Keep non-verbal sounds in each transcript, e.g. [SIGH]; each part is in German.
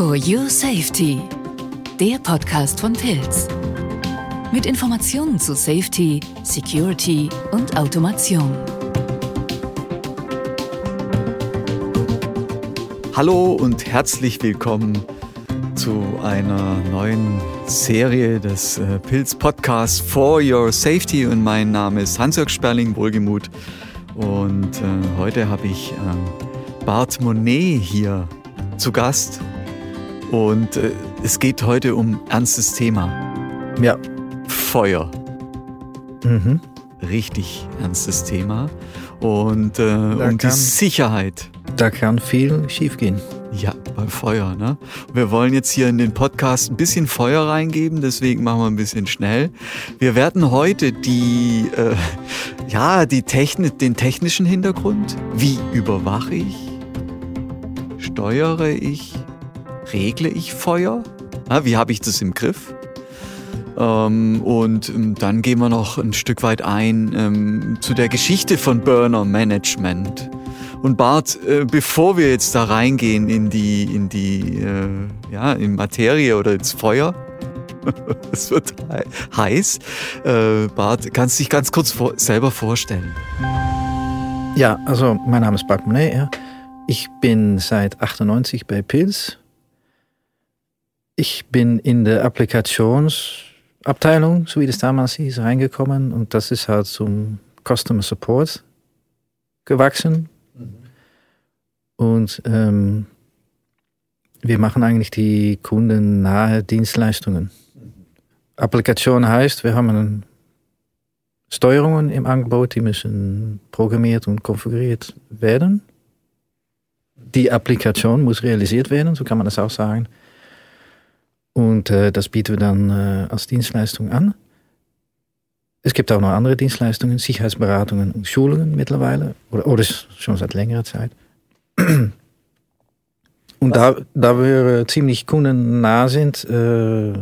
For Your Safety, der Podcast von Pilz. Mit Informationen zu Safety, Security und Automation. Hallo und herzlich willkommen zu einer neuen Serie des äh, Pilz Podcasts For Your Safety und mein Name ist Hans-Jörg Sperling, wohlgemut. Und äh, heute habe ich äh, Bart Monet hier zu Gast und äh, es geht heute um ernstes Thema. Ja. Feuer. Mhm. Richtig ernstes Thema. Und äh, um die Sicherheit. Da kann viel schiefgehen. Ja, bei Feuer. Ne? Wir wollen jetzt hier in den Podcast ein bisschen Feuer reingeben, deswegen machen wir ein bisschen schnell. Wir werden heute die, äh, ja, die Technik, den technischen Hintergrund. Wie überwache ich? Steuere ich? Regle ich Feuer? Wie habe ich das im Griff? Ähm, und ähm, dann gehen wir noch ein Stück weit ein ähm, zu der Geschichte von Burner Management. Und Bart, äh, bevor wir jetzt da reingehen in die, in die, äh, ja, in Materie oder ins Feuer, [LAUGHS] es wird he heiß. Äh, Bart, kannst du dich ganz kurz vor selber vorstellen? Ja, also mein Name ist Bart Monet. Ja. Ich bin seit 98 bei Pils. Ich bin in der Applikationsabteilung, so wie das damals hieß, reingekommen und das ist halt zum Customer Support gewachsen und ähm, wir machen eigentlich die kundennahe Dienstleistungen. Applikation heißt, wir haben Steuerungen im Angebot, die müssen programmiert und konfiguriert werden. Die Applikation muss realisiert werden, so kann man das auch sagen. Und äh, das bieten wir dann äh, als Dienstleistung an. Es gibt auch noch andere Dienstleistungen, Sicherheitsberatungen und Schulungen mittlerweile, oder, oder schon seit längerer Zeit. Und da, da wir ziemlich kundennah sind, äh,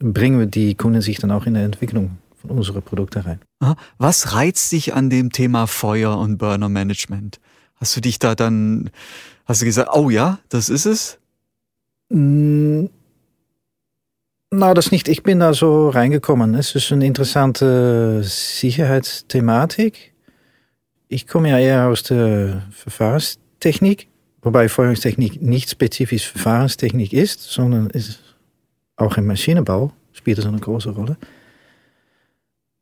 bringen wir die Kunden sich dann auch in der Entwicklung von unseren Produkten rein. Was reizt dich an dem Thema Feuer und Burner Management? Hast du dich da dann, hast du gesagt, oh ja, das ist es? Mm, na, das nicht. Ich bin da so reingekommen. Es ist eine interessante Sicherheitsthematik. Ich komme ja eher aus der Verfahrenstechnik Wobei Feuerungstechnik nicht spezifisch Verfahrenstechnik ist, sondern ist auch im Maschinenbau spielt es eine große Rolle.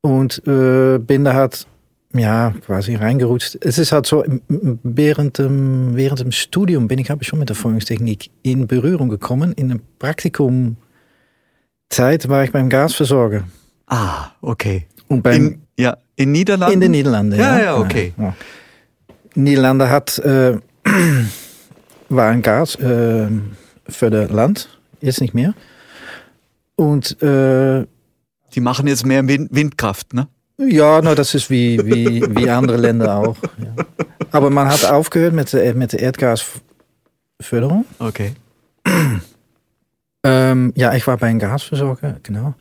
Und äh, bin da halt ja quasi reingerutscht. Es ist halt so, während dem, Studium bin ich, habe ich schon mit der Feuerungstechnik in Berührung gekommen. In einem Praktikumzeit war ich beim Gasversorger. Ah, okay. Und beim, in, ja, in Niederlanden? In den Niederlanden, ja. Ja, ja, okay. Ja, ja. Niederlande hat äh, [CLEARS THROAT] war ein Gas äh, für das Land, jetzt nicht mehr. Und äh, die machen jetzt mehr Wind Windkraft, ne? Ja, no, das ist wie, wie, wie andere Länder auch. Ja. Aber man hat aufgehört mit der, mit der Erdgasförderung. Okay. Ähm, ja, ich war bei einem Gasversorger, genau.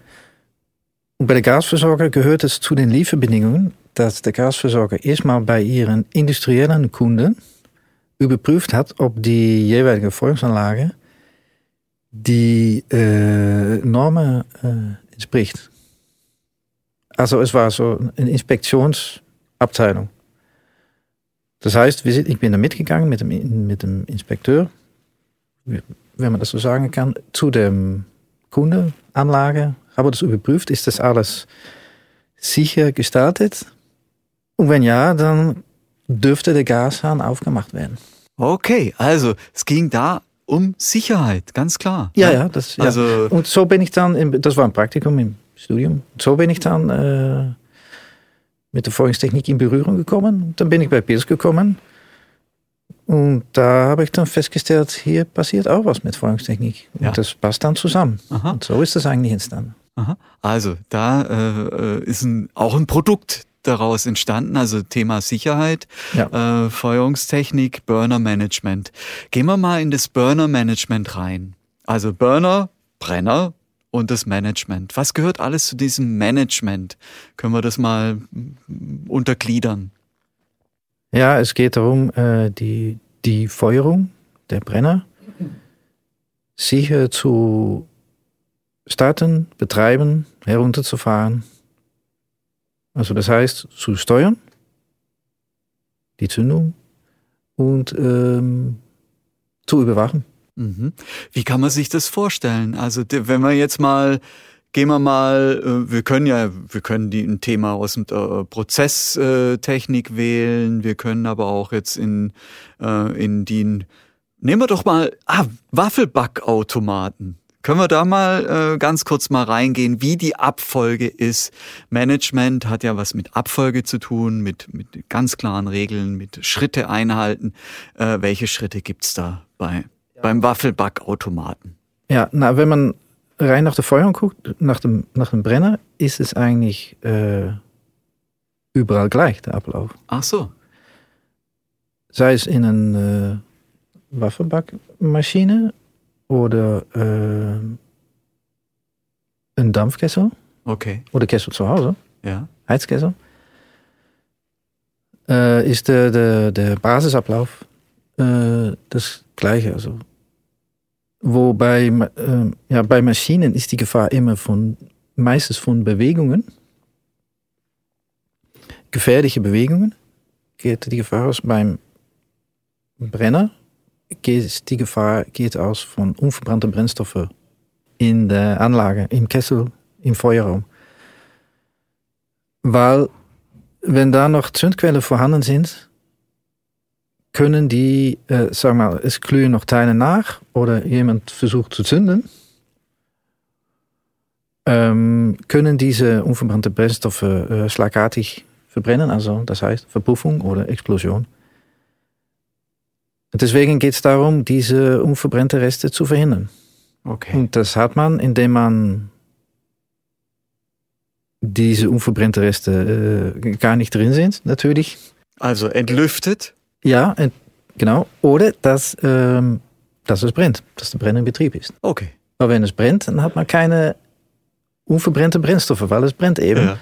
Und bei der Gasversorger gehört es zu den Lieferbedingungen, dass der Gasversorger erstmal bei ihren industriellen Kunden überprüft hat, ob die jeweilige Feuerungsanlage die äh, Normen äh, entspricht. Also es war so eine Inspektionsabteilung. Das heißt, ich bin da mitgegangen mit dem, mit dem Inspekteur, wenn man das so sagen kann, zu der Kundenanlage, habe das überprüft, ist das alles sicher gestartet? Und wenn ja, dann dürfte der Gashahn aufgemacht werden. Okay, also es ging da um Sicherheit, ganz klar. Ja, ja, das, ja. Also, und so bin ich dann, im, das war ein Praktikum im Studium, so bin ich dann äh, mit der Feuerungstechnik in Berührung gekommen. Dann bin ich bei Pils gekommen und da habe ich dann festgestellt, hier passiert auch was mit Feuerungstechnik. Und ja. das passt dann zusammen. Aha. Und so ist das eigentlich entstanden. Aha. Also da äh, ist ein, auch ein Produkt daraus entstanden, also Thema Sicherheit, ja. äh, Feuerungstechnik, Burner Management. Gehen wir mal in das Burner Management rein. Also Burner, Brenner und das Management. Was gehört alles zu diesem Management? Können wir das mal untergliedern? Ja, es geht darum, äh, die, die Feuerung der Brenner sicher zu starten, betreiben, herunterzufahren. Also das heißt, zu steuern, die Zündung und ähm, zu überwachen. Mhm. Wie kann man sich das vorstellen? Also wenn wir jetzt mal gehen wir mal, äh, wir können ja, wir können die ein Thema aus der äh, Prozesstechnik wählen, wir können aber auch jetzt in, äh, in die, nehmen wir doch mal, ah, Waffelbackautomaten. Können wir da mal äh, ganz kurz mal reingehen, wie die Abfolge ist? Management hat ja was mit Abfolge zu tun, mit, mit ganz klaren Regeln, mit Schritte einhalten. Äh, welche Schritte gibt's da bei, ja. beim Waffelbackautomaten? Ja, na, wenn man rein nach der Feuerung guckt, nach dem, nach dem Brenner, ist es eigentlich äh, überall gleich, der Ablauf. Ach so. Sei es in einer äh, Waffenbackmaschine oder äh, ein Dampfkessel. Okay. Oder Kessel zu Hause. Ja. Heizkessel. Äh, ist der, der, der Basisablauf äh, das gleiche. Also Wobei äh, ja, bei Maschinen ist die Gefahr immer von, meistens von Bewegungen. Gefährliche Bewegungen geht die Gefahr aus. Beim Brenner geht die Gefahr geht aus von unverbrannten Brennstoffen in der Anlage, im Kessel, im Feuerraum. Weil, wenn da noch Zündquellen vorhanden sind, können die, äh, sag mal, es glühen noch Teile nach oder jemand versucht zu zünden, ähm, können diese unverbrannte Brennstoffe äh, schlagartig verbrennen, also das heißt Verpuffung oder Explosion. Deswegen geht es darum, diese unverbrannte Reste zu verhindern. Okay. Und das hat man, indem man diese unverbrannte Reste äh, gar nicht drin sind, natürlich. Also entlüftet ja, genau. Oder dass, ähm, dass es brennt, dass der Brenner in Betrieb ist. Okay. Aber wenn es brennt, dann hat man keine unverbrannte Brennstoffe, weil es brennt eben. Ja.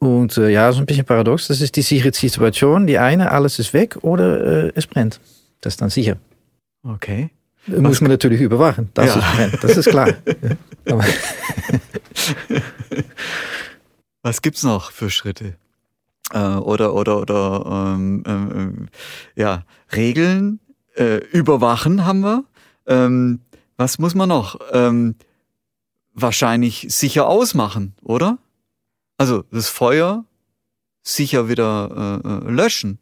Und äh, ja, so ein bisschen paradox. Das ist die sichere Situation. Die eine, alles ist weg oder äh, es brennt. Das ist dann sicher. Okay. Da muss man natürlich überwachen, dass ja. es brennt. Das ist klar. [LAUGHS] Was gibt's noch für Schritte? Äh, oder oder oder ähm, ähm, ja Regeln äh, überwachen haben wir. Ähm, was muss man noch? Ähm, wahrscheinlich sicher ausmachen, oder? Also das Feuer sicher wieder äh, äh löschen.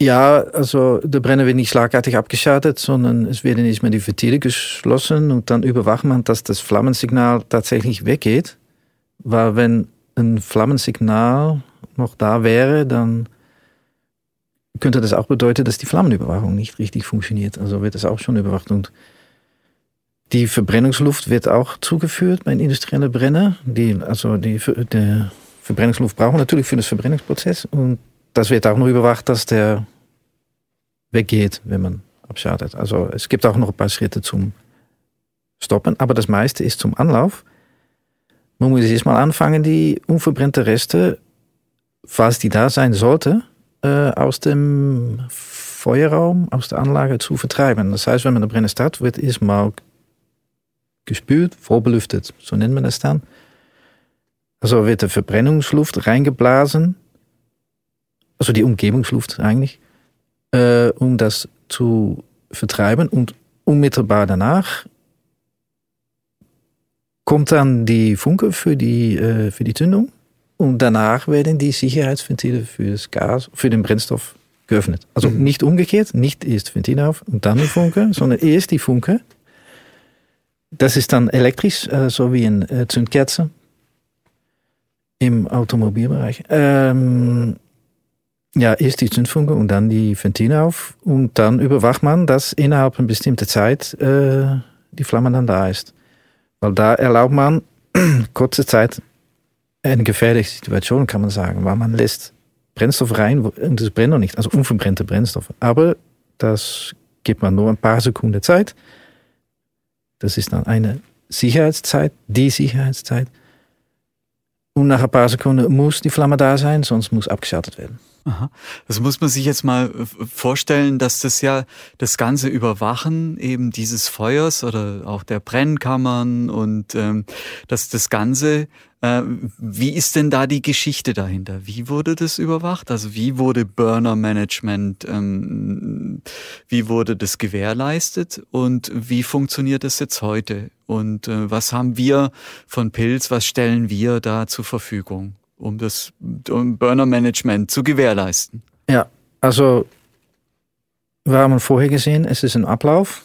Ja, also der Brenner wird nicht schlagartig abgeschaltet, sondern es werden nicht mehr die Ventile geschlossen und dann überwacht man, dass das Flammensignal tatsächlich weggeht. Weil wenn ein Flammensignal noch da wäre, dann könnte das auch bedeuten, dass die Flammenüberwachung nicht richtig funktioniert. Also wird das auch schon überwacht. Und die Verbrennungsluft wird auch zugeführt bei industriellen Brenner. Die, also die, die Verbrennungsluft brauchen natürlich für das Verbrennungsprozess. Und das wird auch noch überwacht, dass der weggeht, wenn man abschaltet. Also es gibt auch noch ein paar Schritte zum Stoppen, aber das meiste ist zum Anlauf. Man muss erstmal anfangen, die unverbrannte Reste, falls die da sein sollte, äh, aus dem Feuerraum, aus der Anlage zu vertreiben. Das heißt, wenn man eine Brenner startet, wird erstmal gespült, vorbelüftet, so nennt man das dann. Also wird die Verbrennungsluft reingeblasen, also die Umgebungsluft eigentlich, äh, um das zu vertreiben und unmittelbar danach kommt dann die Funke für die, äh, für die Zündung und danach werden die Sicherheitsventile für das Gas, für den Brennstoff geöffnet. Also mhm. nicht umgekehrt, nicht erst Ventil auf und dann die Funke, sondern erst die Funke. Das ist dann elektrisch, äh, so wie ein äh, Zündkerze im Automobilbereich. Ähm, ja, erst die Zündfunke und dann die Ventile auf und dann überwacht man, dass innerhalb einer bestimmten Zeit äh, die Flamme dann da ist. Weil da erlaubt man [CLEARS THROAT] kurze Zeit eine gefährliche Situation, kann man sagen, weil man lässt Brennstoff rein und es brennt noch nicht, also unverbrannte Brennstoffe. Aber das gibt man nur ein paar Sekunden Zeit. Das ist dann eine Sicherheitszeit, die Sicherheitszeit. Und nach ein paar Sekunden muss die Flamme da sein, sonst muss abgeschaltet werden. Aha. Das muss man sich jetzt mal vorstellen, dass das ja das ganze Überwachen eben dieses Feuers oder auch der Brennkammern und ähm, dass das Ganze, äh, wie ist denn da die Geschichte dahinter? Wie wurde das überwacht? Also wie wurde Burner Management, ähm, wie wurde das gewährleistet und wie funktioniert das jetzt heute? Und äh, was haben wir von Pilz, was stellen wir da zur Verfügung? um das um Burner-Management zu gewährleisten. Ja, also wir haben vorher gesehen, es ist ein Ablauf.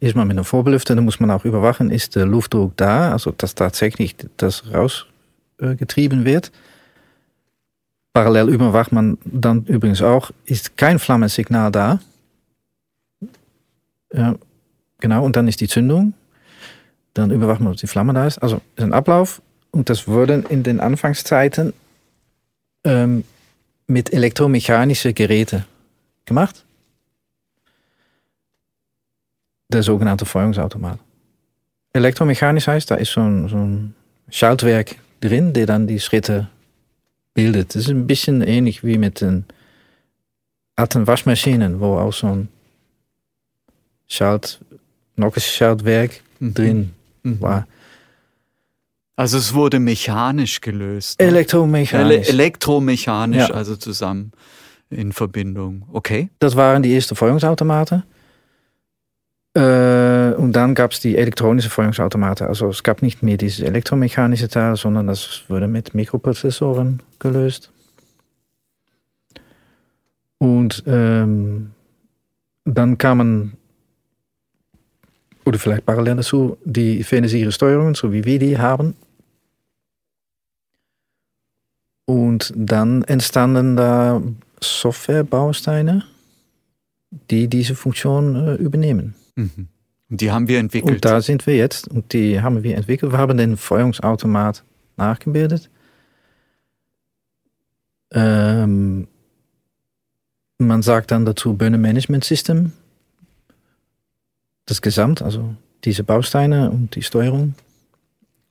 Ist man mit einem Vorbelüfter, dann muss man auch überwachen, ist der Luftdruck da, also dass tatsächlich das rausgetrieben wird. Parallel überwacht man dann übrigens auch, ist kein Flammensignal da. Ja, genau, und dann ist die Zündung. Dann überwacht man, ob die Flamme da ist. Also ist ein Ablauf. Und das wurde in den Anfangszeiten ähm, mit elektromechanischen Geräten gemacht. Der sogenannte Feuerungsautomat. Elektromechanisch heißt, da ist so ein, so ein Schaltwerk drin, der dann die Schritte bildet. Das ist ein bisschen ähnlich wie mit den alten Waschmaschinen, wo auch so ein Schalt, Schaltwerk mhm. drin mhm. war. Also es wurde mechanisch gelöst. Ne? Elektromechanisch. Ele elektromechanisch, ja. also zusammen in Verbindung. Okay. Das waren die ersten Feuerungsautomaten. Äh, und dann gab es die elektronische Feuerungsautomaten. Also es gab nicht mehr dieses elektromechanische Teil, sondern das wurde mit Mikroprozessoren gelöst. Und ähm, dann kamen, oder vielleicht parallel dazu, die fenesiere Steuerungen, so wie wir die haben. Und dann entstanden da Softwarebausteine, die diese Funktion äh, übernehmen. Mhm. Und die haben wir entwickelt. Und da sind wir jetzt. Und die haben wir entwickelt. Wir haben den Feuerungsautomat nachgebildet. Ähm, man sagt dann dazu Burner Management System. Das Gesamt, also diese Bausteine und die Steuerung.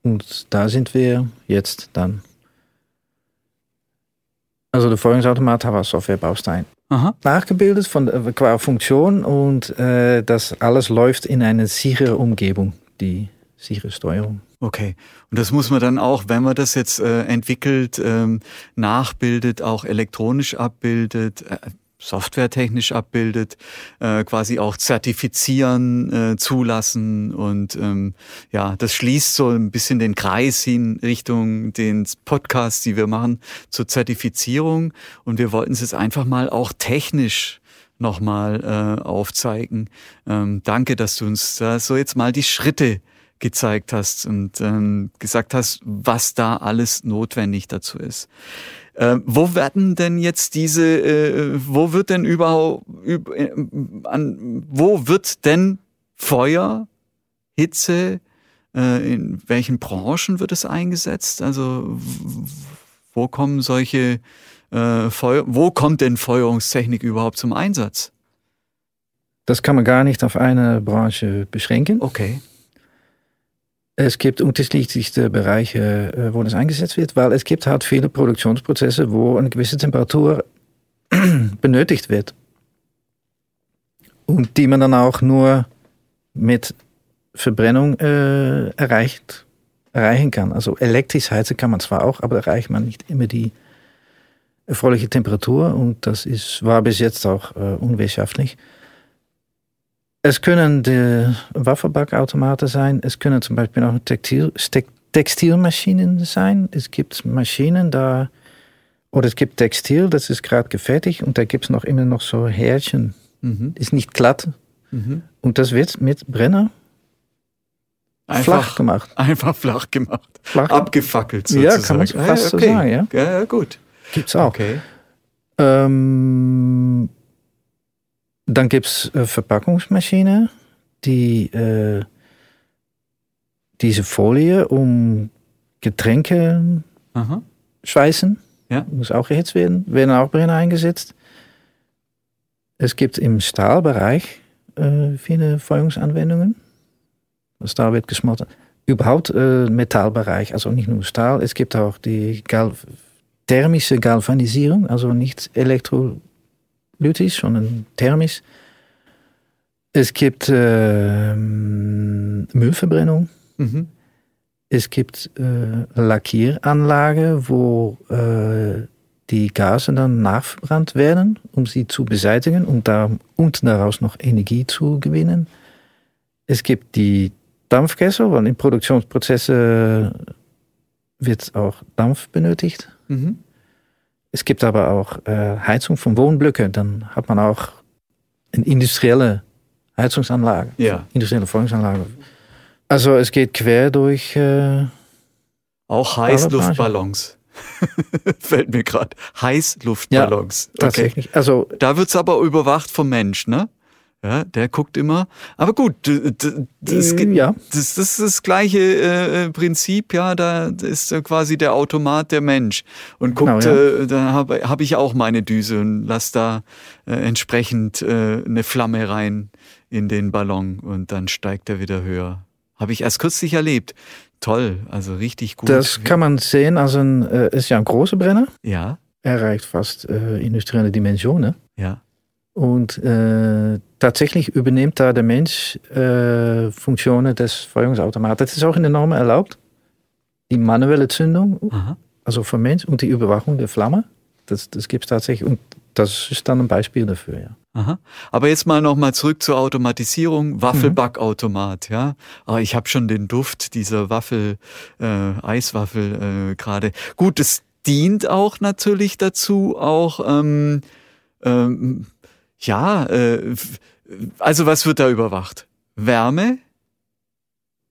Und da sind wir jetzt dann also der Feuerungsautomat war Softwarebaustein. Aha. Nachgebildet von, äh, qua Funktion und äh, das alles läuft in eine sichere Umgebung, die sichere Steuerung. Okay. Und das muss man dann auch, wenn man das jetzt äh, entwickelt, ähm, nachbildet, auch elektronisch abbildet, äh, softwaretechnisch abbildet, äh, quasi auch zertifizieren, äh, zulassen und ähm, ja, das schließt so ein bisschen den Kreis hin Richtung den Podcasts, die wir machen zur Zertifizierung und wir wollten es jetzt einfach mal auch technisch nochmal äh, aufzeigen. Ähm, danke, dass du uns da so jetzt mal die Schritte gezeigt hast und ähm, gesagt hast, was da alles notwendig dazu ist. Äh, wo werden denn jetzt diese, äh, wo wird denn überhaupt, üb, äh, an, wo wird denn Feuer, Hitze, äh, in welchen Branchen wird es eingesetzt? Also wo kommen solche äh, Feuer, wo kommt denn Feuerungstechnik überhaupt zum Einsatz? Das kann man gar nicht auf eine Branche beschränken. Okay. Es gibt unterschiedlichste Bereiche, äh, wo das eingesetzt wird, weil es gibt halt viele Produktionsprozesse, wo eine gewisse Temperatur [CLEARS THROAT] benötigt wird. Und die man dann auch nur mit Verbrennung äh, erreicht, erreichen kann. Also elektrisch heizen kann man zwar auch, aber erreicht man nicht immer die erfreuliche Temperatur und das ist, war bis jetzt auch äh, unwirtschaftlich. Es können die Waffenbackautomaten sein. Es können zum Beispiel auch Textil, Textilmaschinen sein. Es gibt Maschinen da, oder es gibt Textil, das ist gerade gefertigt und da gibt es noch immer noch so Härchen. Mhm. Ist nicht glatt. Mhm. Und das wird mit Brenner einfach, flach gemacht. Einfach flach gemacht. Flach. Abgefackelt sozusagen. Ja, kann man fast ah, okay. so sagen, ja. Ja, gut. Gibt's auch. Okay. Ähm, dann gibt es äh, Verpackungsmaschine, die äh, diese Folie um Getränke Aha. schweißen. Ja. Muss auch erhitzt werden. Werden auch Brenner eingesetzt. Es gibt im Stahlbereich äh, viele Feuerungsanwendungen. Stahl wird geschmolzen. überhaupt äh, Metallbereich, also nicht nur Stahl, es gibt auch die Gal thermische Galvanisierung, also nicht elektrolytisch, sondern thermisch. Es gibt äh, Müllverbrennung. Mhm. Es gibt äh, Lackieranlage, wo äh, die Gase dann nachverbrannt werden, um sie zu beseitigen und, da, und daraus noch Energie zu gewinnen. Es gibt die Dampfkessel, weil in Produktionsprozessen wird auch Dampf benötigt. Mhm. Es gibt aber auch äh, Heizung von Wohnblöcken. Dann hat man auch eine industrielle Heizungsanlage, ja. industrielle Feuerungsanlage. Also es geht quer durch. Äh, auch Heißluftballons. [LAUGHS] Fällt mir gerade. Heißluftballons. Ja, tatsächlich. Okay. Also, da wird's aber überwacht vom Mensch, ne? Ja, der guckt immer. Aber gut, das, äh, ja. das, das ist das gleiche äh, äh, Prinzip, ja, da ist quasi der Automat der Mensch. Und guckt, genau, ja. äh, da habe hab ich auch meine Düse und lass da äh, entsprechend äh, eine Flamme rein in den Ballon und dann steigt er wieder höher. Habe ich erst kürzlich erlebt. Toll, also richtig gut. Das kann man sehen, also ein, äh, ist ja ein großer Brenner. Ja. Er erreicht fast industrielle Dimensionen. Ja. Und äh, tatsächlich übernimmt da der Mensch äh, Funktionen des Feuerungsautomaten. Das ist auch in der Norm erlaubt. Die manuelle Zündung, Aha. also vom Mensch, und die Überwachung der Flamme. Das, das gibt es tatsächlich. Und das ist dann ein Beispiel dafür, ja. Aha. Aber jetzt mal nochmal zurück zur Automatisierung. Waffelbackautomat, mhm. ja. Aber ich habe schon den Duft dieser Waffel, äh, Eiswaffel äh, gerade. Gut, es dient auch natürlich dazu, auch ähm, ähm, ja, äh, also was wird da überwacht? Wärme?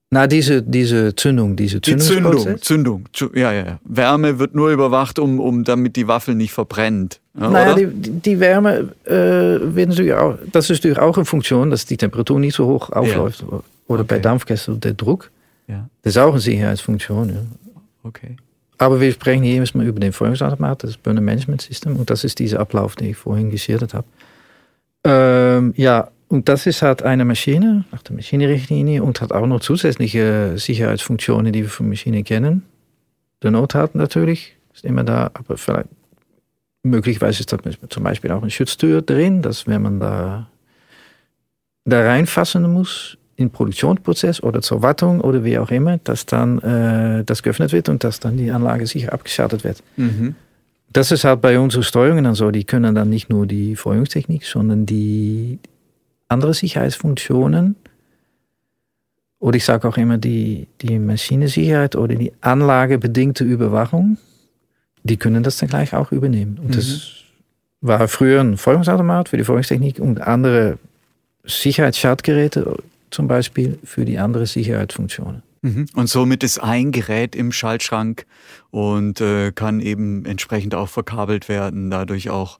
Na, diese, diese Zündung, diese die Zündung, Zündung, ja, ja, ja. Wärme wird nur überwacht, um, um damit die Waffel nicht verbrennt. Ja, naja, die, die, Wärme äh, wird natürlich auch, das ist natürlich auch eine Funktion, dass die Temperatur nicht so hoch aufläuft. Ja. Oder okay. bei Dampfkessel der Druck. Ja. Das ist auch eine Sicherheitsfunktion. Ja. Okay. Aber wir sprechen hier immer über den Feuerungsautomat, das Burner Management System. Und das ist dieser Ablauf, den ich vorhin geschildert habe. Ähm, ja, und das ist halt eine Maschine nach der Maschinenrichtlinie und hat auch noch zusätzliche Sicherheitsfunktionen, die wir von Maschinen kennen. Der Nothalt natürlich ist immer da, aber vielleicht möglicherweise ist da zum Beispiel auch eine Schutztür drin, dass wenn man da, da reinfassen muss, in Produktionsprozess oder zur Wartung oder wie auch immer, dass dann äh, das geöffnet wird und dass dann die Anlage sicher abgeschaltet wird. Mhm. Das ist halt bei unseren Steuerungen dann so, die können dann nicht nur die Feuerungstechnik, sondern die andere Sicherheitsfunktionen oder ich sage auch immer die, die Maschinensicherheit oder die anlagebedingte Überwachung, die können das dann gleich auch übernehmen. Und mhm. das war früher ein Feuerungsautomat für die Feuerungstechnik und andere Sicherheitsschaltgeräte zum Beispiel für die andere Sicherheitsfunktionen. Mhm. Und somit ist ein Gerät im Schaltschrank und äh, kann eben entsprechend auch verkabelt werden, dadurch auch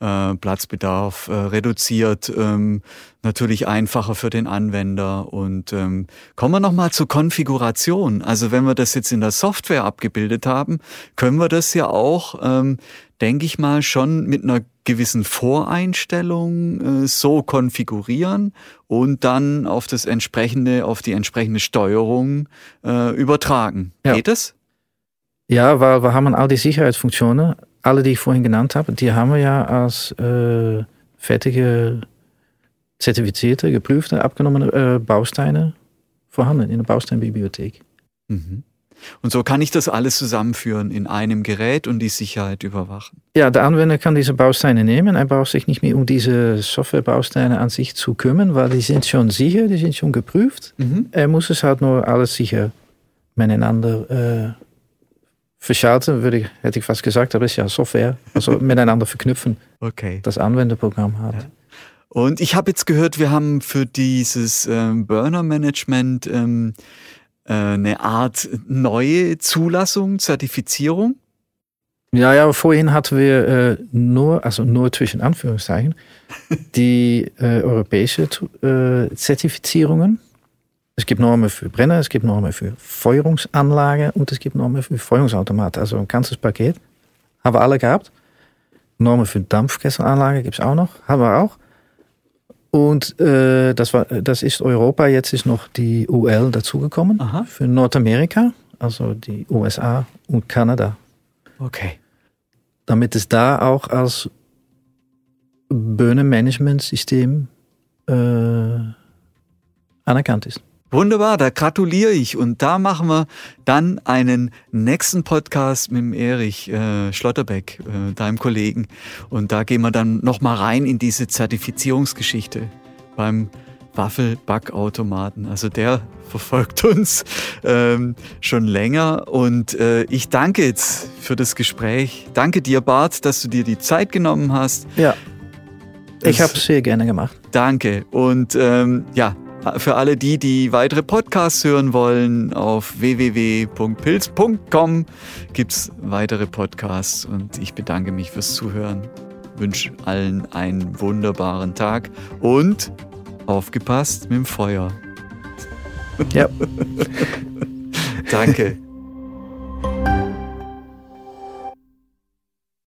äh, Platzbedarf äh, reduziert, ähm, natürlich einfacher für den Anwender. Und ähm, kommen wir nochmal zur Konfiguration. Also wenn wir das jetzt in der Software abgebildet haben, können wir das ja auch, ähm, denke ich mal, schon mit einer gewissen Voreinstellung äh, so konfigurieren und dann auf das entsprechende, auf die entsprechende Steuerung äh, übertragen. Ja. Geht das? Ja, weil wir haben all die Sicherheitsfunktionen alle, die ich vorhin genannt habe, die haben wir ja als äh, fertige, zertifizierte, geprüfte, abgenommene äh, Bausteine vorhanden in der Bausteinbibliothek. Mhm. Und so kann ich das alles zusammenführen in einem Gerät und die Sicherheit überwachen. Ja, der Anwender kann diese Bausteine nehmen. Er braucht sich nicht mehr um diese Softwarebausteine an sich zu kümmern, weil die sind schon sicher, die sind schon geprüft. Mhm. Er muss es halt nur alles sicher miteinander äh, verschalten, würde ich, hätte ich fast gesagt, aber es ist ja Software, also miteinander verknüpfen, okay. das Anwenderprogramm hat. Ja. Und ich habe jetzt gehört, wir haben für dieses ähm, Burner-Management ähm, äh, eine Art neue Zulassung, Zertifizierung. Ja, ja, vorhin hatten wir äh, nur, also nur zwischen Anführungszeichen, [LAUGHS] die äh, europäische äh, Zertifizierungen. Es gibt Normen für Brenner, es gibt Normen für Feuerungsanlagen und es gibt Normen für Feuerungsautomaten. Also ein ganzes Paket. Haben wir alle gehabt. Normen für Dampfkesselanlagen gibt es auch noch. Haben wir auch. Und äh, das, war, das ist Europa. Jetzt ist noch die UL dazugekommen Aha. für Nordamerika, also die USA und Kanada. Okay. Damit es da auch als Böhnenmanagementsystem äh, anerkannt ist. Wunderbar, da gratuliere ich. Und da machen wir dann einen nächsten Podcast mit dem Erich äh, Schlotterbeck, äh, deinem Kollegen. Und da gehen wir dann nochmal rein in diese Zertifizierungsgeschichte beim Waffelbackautomaten. Also der [LAUGHS] verfolgt uns ähm, schon länger. Und äh, ich danke jetzt für das Gespräch. Danke dir, Bart, dass du dir die Zeit genommen hast. Ja, ich habe es sehr gerne gemacht. Danke. Und ähm, ja, für alle die, die weitere Podcasts hören wollen, auf www.pilz.com gibt's weitere Podcasts und ich bedanke mich fürs Zuhören. Wünsche allen einen wunderbaren Tag und aufgepasst mit dem Feuer. Ja. [LAUGHS] Danke.